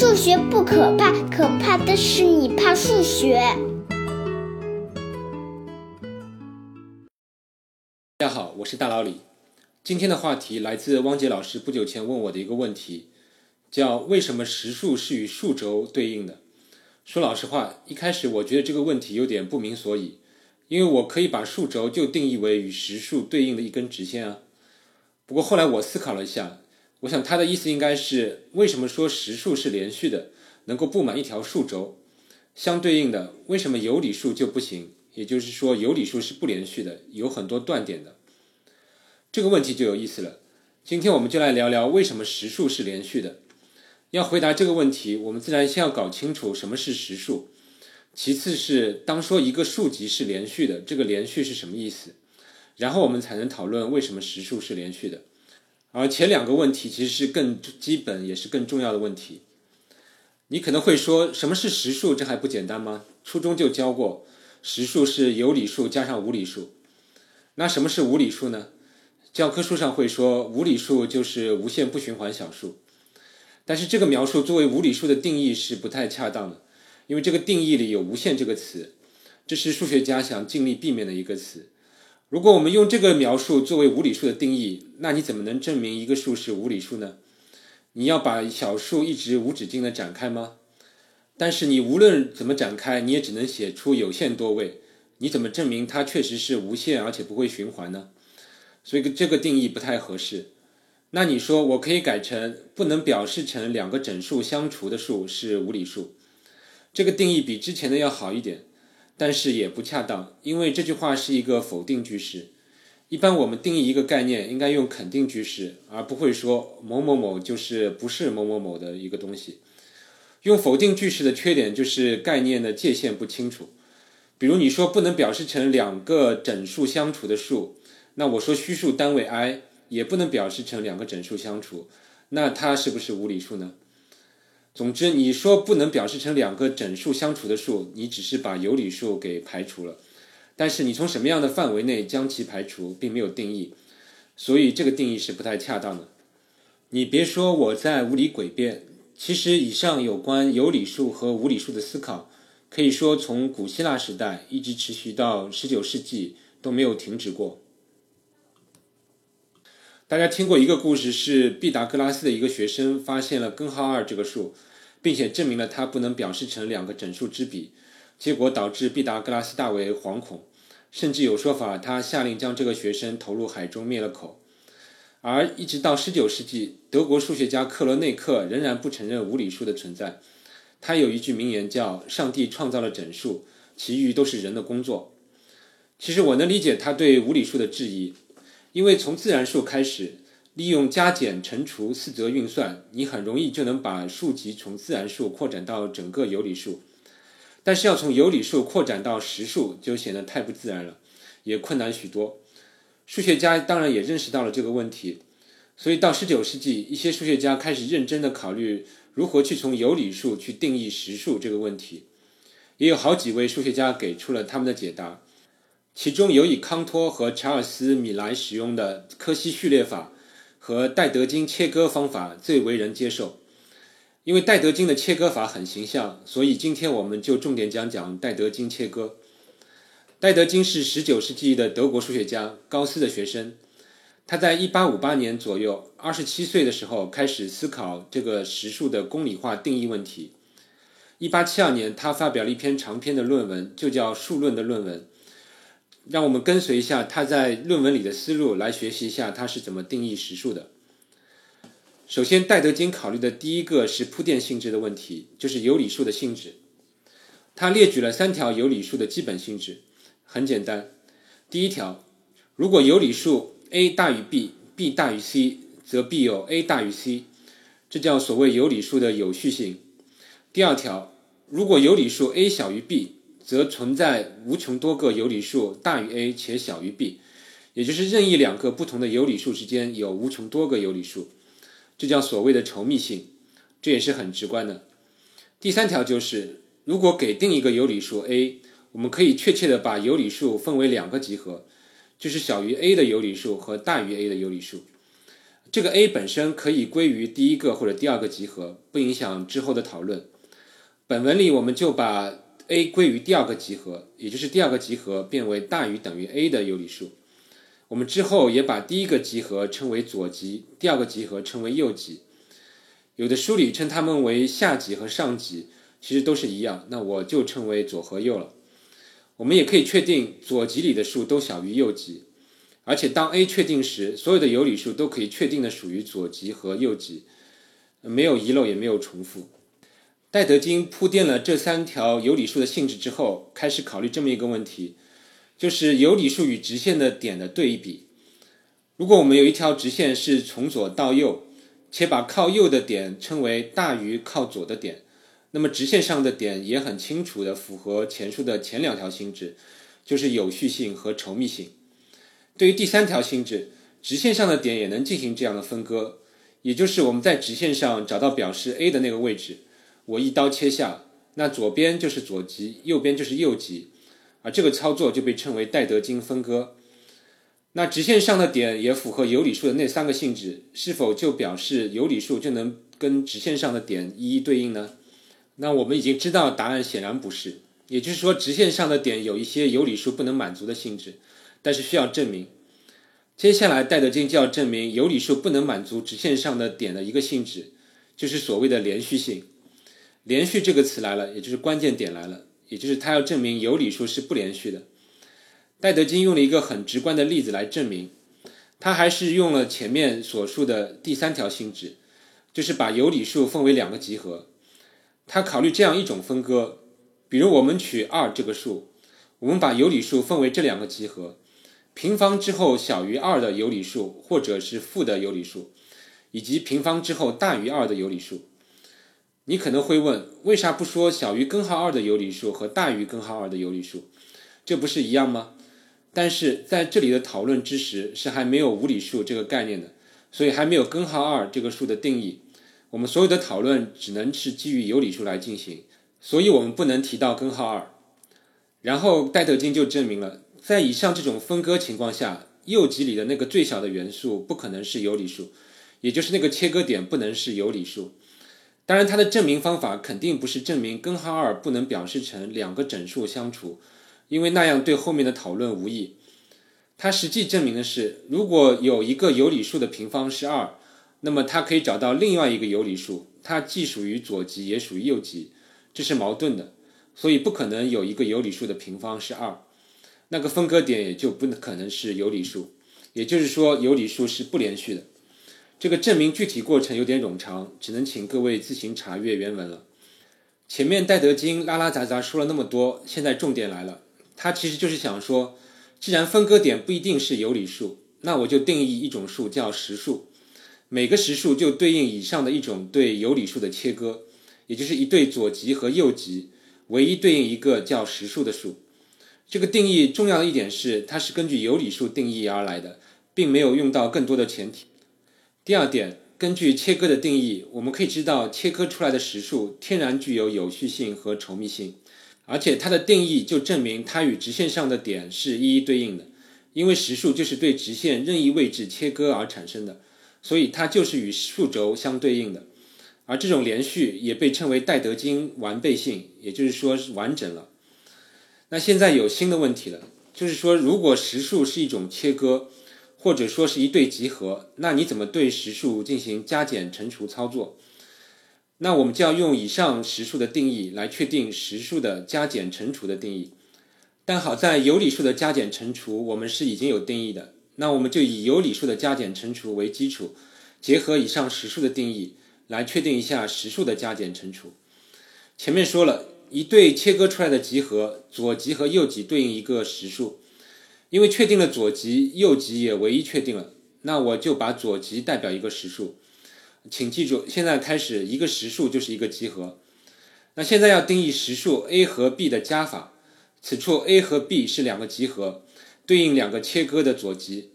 数学不可怕，可怕的是你怕数学。大家好，我是大老李。今天的话题来自汪杰老师不久前问我的一个问题，叫为什么实数是与数轴对应的？说老实话，一开始我觉得这个问题有点不明所以，因为我可以把数轴就定义为与实数对应的一根直线啊。不过后来我思考了一下，我想他的意思应该是为什么说实数是连续的，能够布满一条数轴？相对应的，为什么有理数就不行？也就是说，有理数是不连续的，有很多断点的。这个问题就有意思了。今天我们就来聊聊为什么实数是连续的。要回答这个问题，我们自然先要搞清楚什么是实数，其次是当说一个数集是连续的，这个连续是什么意思？然后我们才能讨论为什么实数是连续的。而前两个问题其实是更基本也是更重要的问题。你可能会说，什么是实数？这还不简单吗？初中就教过，实数是有理数加上无理数。那什么是无理数呢？教科书上会说，无理数就是无限不循环小数。但是这个描述作为无理数的定义是不太恰当的，因为这个定义里有“无限”这个词，这是数学家想尽力避免的一个词。如果我们用这个描述作为无理数的定义，那你怎么能证明一个数是无理数呢？你要把小数一直无止境的展开吗？但是你无论怎么展开，你也只能写出有限多位，你怎么证明它确实是无限而且不会循环呢？所以这个定义不太合适。那你说我可以改成不能表示成两个整数相除的数是无理数，这个定义比之前的要好一点，但是也不恰当，因为这句话是一个否定句式。一般我们定义一个概念应该用肯定句式，而不会说某某某就是不是某某某的一个东西。用否定句式的缺点就是概念的界限不清楚。比如你说不能表示成两个整数相除的数，那我说虚数单位 i 也不能表示成两个整数相除，那它是不是无理数呢？总之，你说不能表示成两个整数相除的数，你只是把有理数给排除了。但是你从什么样的范围内将其排除，并没有定义，所以这个定义是不太恰当的。你别说我在无理诡辩，其实以上有关有理数和无理数的思考，可以说从古希腊时代一直持续到十九世纪都没有停止过。大家听过一个故事，是毕达哥拉斯的一个学生发现了根号二这个数，并且证明了它不能表示成两个整数之比，结果导致毕达哥拉斯大为惶恐。甚至有说法，他下令将这个学生投入海中灭了口。而一直到十九世纪，德国数学家克罗内克仍然不承认无理数的存在。他有一句名言叫“上帝创造了整数，其余都是人的工作”。其实我能理解他对无理数的质疑，因为从自然数开始，利用加减乘除四则运算，你很容易就能把数集从自然数扩展到整个有理数。但是要从有理数扩展到实数就显得太不自然了，也困难许多。数学家当然也认识到了这个问题，所以到十九世纪，一些数学家开始认真的考虑如何去从有理数去定义实数这个问题。也有好几位数学家给出了他们的解答，其中有以康托和查尔斯·米莱使用的柯西序列法和戴德金切割方法最为人接受。因为戴德金的切割法很形象，所以今天我们就重点讲讲戴德金切割。戴德金是19世纪的德国数学家，高斯的学生。他在1858年左右，27岁的时候开始思考这个实数的公理化定义问题。1872年，他发表了一篇长篇的论文，就叫《数论》的论文。让我们跟随一下他在论文里的思路，来学习一下他是怎么定义实数的。首先，戴德金考虑的第一个是铺垫性质的问题，就是有理数的性质。他列举了三条有理数的基本性质，很简单。第一条，如果有理数 a 大于 b，b 大于 c，则必有 a 大于 c，这叫所谓有理数的有序性。第二条，如果有理数 a 小于 b，则存在无穷多个有理数大于 a 且小于 b，也就是任意两个不同的有理数之间有无穷多个有理数。这叫所谓的稠密性，这也是很直观的。第三条就是，如果给定一个有理数 a，我们可以确切的把有理数分为两个集合，就是小于 a 的有理数和大于 a 的有理数。这个 A 本身可以归于第一个或者第二个集合，不影响之后的讨论。本文里我们就把 A 归于第二个集合，也就是第二个集合变为大于等于 A 的有理数。我们之后也把第一个集合称为左集，第二个集合称为右集。有的书里称它们为下集和上集，其实都是一样。那我就称为左和右了。我们也可以确定左集里的数都小于右集，而且当 A 确定时，所有的有理数都可以确定的属于左集和右集，没有遗漏也没有重复。戴德金铺垫了这三条有理数的性质之后，开始考虑这么一个问题，就是有理数与直线的点的对比。如果我们有一条直线是从左到右，且把靠右的点称为大于靠左的点，那么直线上的点也很清楚的符合前述的前两条性质，就是有序性和稠密性。对于第三条性质，直线上的点也能进行这样的分割，也就是我们在直线上找到表示 A 的那个位置。我一刀切下，那左边就是左极，右边就是右极，而这个操作就被称为戴德金分割。那直线上的点也符合有理数的那三个性质，是否就表示有理数就能跟直线上的点一一对应呢？那我们已经知道答案显然不是，也就是说直线上的点有一些有理数不能满足的性质，但是需要证明。接下来戴德金就要证明有理数不能满足直线上的点的一个性质，就是所谓的连续性。连续这个词来了，也就是关键点来了，也就是他要证明有理数是不连续的。戴德金用了一个很直观的例子来证明，他还是用了前面所述的第三条性质，就是把有理数分为两个集合。他考虑这样一种分割，比如我们取二这个数，我们把有理数分为这两个集合，平方之后小于二的有理数，或者是负的有理数，以及平方之后大于二的有理数。你可能会问，为啥不说小于根号二的有理数和大于根号二的有理数？这不是一样吗？但是在这里的讨论之时是还没有无理数这个概念的，所以还没有根号二这个数的定义。我们所有的讨论只能是基于有理数来进行，所以我们不能提到根号二。然后戴德金就证明了，在以上这种分割情况下，右极里的那个最小的元素不可能是有理数，也就是那个切割点不能是有理数。当然，它的证明方法肯定不是证明根号二不能表示成两个整数相除，因为那样对后面的讨论无益。它实际证明的是，如果有一个有理数的平方是二，那么它可以找到另外一个有理数，它既属于左极也属于右极，这是矛盾的，所以不可能有一个有理数的平方是二，那个分割点也就不可能是有理数，也就是说有理数是不连续的。这个证明具体过程有点冗长，只能请各位自行查阅原文了。前面戴德金拉拉杂杂说了那么多，现在重点来了。他其实就是想说，既然分割点不一定是有理数，那我就定义一种数叫实数，每个实数就对应以上的一种对有理数的切割，也就是一对左极和右极，唯一对应一个叫实数的数。这个定义重要的一点是，它是根据有理数定义而来的，并没有用到更多的前提。第二点，根据切割的定义，我们可以知道切割出来的实数天然具有有序性和稠密性，而且它的定义就证明它与直线上的点是一一对应的，因为实数就是对直线任意位置切割而产生的，所以它就是与数轴相对应的。而这种连续也被称为戴德金完备性，也就是说是完整了。那现在有新的问题了，就是说如果实数是一种切割。或者说是一对集合，那你怎么对实数进行加减乘除操作？那我们就要用以上实数的定义来确定实数的加减乘除的定义。但好在有理数的加减乘除我们是已经有定义的，那我们就以有理数的加减乘除为基础，结合以上实数的定义来确定一下实数的加减乘除。前面说了一对切割出来的集合，左集和右集对应一个实数。因为确定了左极，右极也唯一确定了，那我就把左极代表一个实数。请记住，现在开始一个实数就是一个集合。那现在要定义实数 a 和 b 的加法，此处 a 和 b 是两个集合，对应两个切割的左极。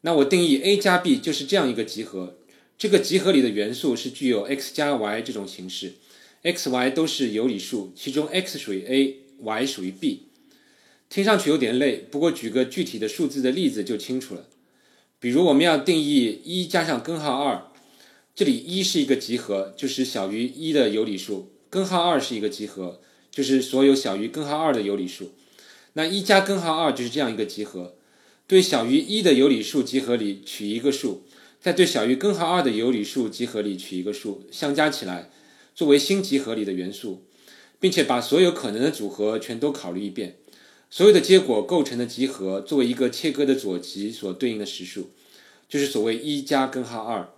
那我定义 a 加 b 就是这样一个集合，这个集合里的元素是具有 x 加 y 这种形式，x、y 都是有理数，其中 x 属于 a，y 属于 b。听上去有点累，不过举个具体的数字的例子就清楚了。比如我们要定义一加上根号二，这里一是一个集合，就是小于一的有理数；根号二是一个集合，就是所有小于根号二的有理数。那一加根号二就是这样一个集合，对小于一的有理数集合里取一个数，再对小于根号二的有理数集合里取一个数，相加起来作为新集合里的元素，并且把所有可能的组合全都考虑一遍。所有的结果构成的集合作为一个切割的左集所对应的实数，就是所谓一加根号二。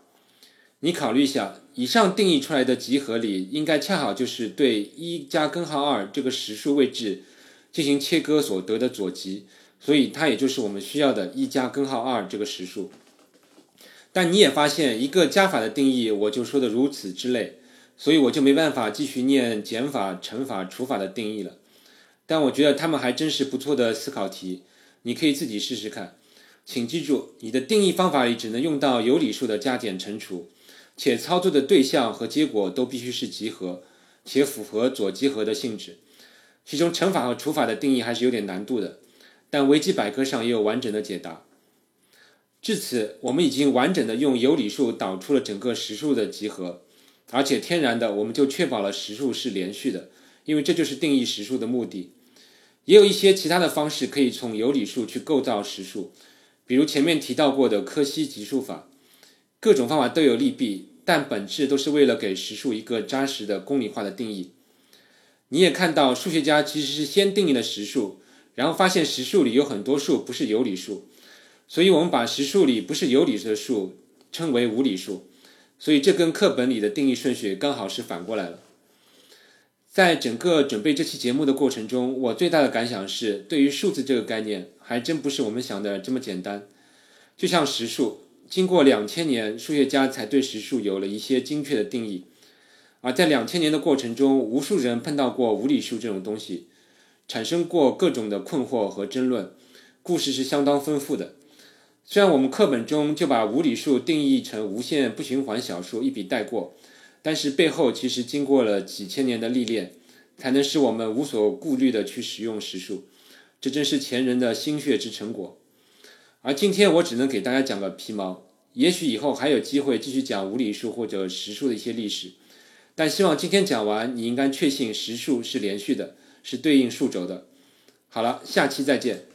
你考虑一下，以上定义出来的集合里，应该恰好就是对一加根号二这个实数位置进行切割所得的左集，所以它也就是我们需要的一加根号二这个实数。但你也发现，一个加法的定义我就说的如此之累，所以我就没办法继续念减法、乘法、除法的定义了。但我觉得他们还真是不错的思考题，你可以自己试试看。请记住，你的定义方法里只能用到有理数的加减乘除，且操作的对象和结果都必须是集合，且符合左集合的性质。其中乘法和除法的定义还是有点难度的，但维基百科上也有完整的解答。至此，我们已经完整的用有理数导出了整个实数的集合，而且天然的我们就确保了实数是连续的，因为这就是定义实数的目的。也有一些其他的方式可以从有理数去构造实数，比如前面提到过的柯西级数法。各种方法都有利弊，但本质都是为了给实数一个扎实的公理化的定义。你也看到，数学家其实是先定义了实数，然后发现实数里有很多数不是有理数，所以我们把实数里不是有理的数称为无理数。所以这跟课本里的定义顺序刚好是反过来了。在整个准备这期节目的过程中，我最大的感想是，对于数字这个概念，还真不是我们想的这么简单。就像实数，经过两千年，数学家才对实数有了一些精确的定义。而在两千年的过程中，无数人碰到过无理数这种东西，产生过各种的困惑和争论，故事是相当丰富的。虽然我们课本中就把无理数定义成无限不循环小数，一笔带过。但是背后其实经过了几千年的历练，才能使我们无所顾虑的去使用实数，这真是前人的心血之成果。而今天我只能给大家讲个皮毛，也许以后还有机会继续讲无理数或者实数的一些历史，但希望今天讲完，你应该确信实数是连续的，是对应数轴的。好了，下期再见。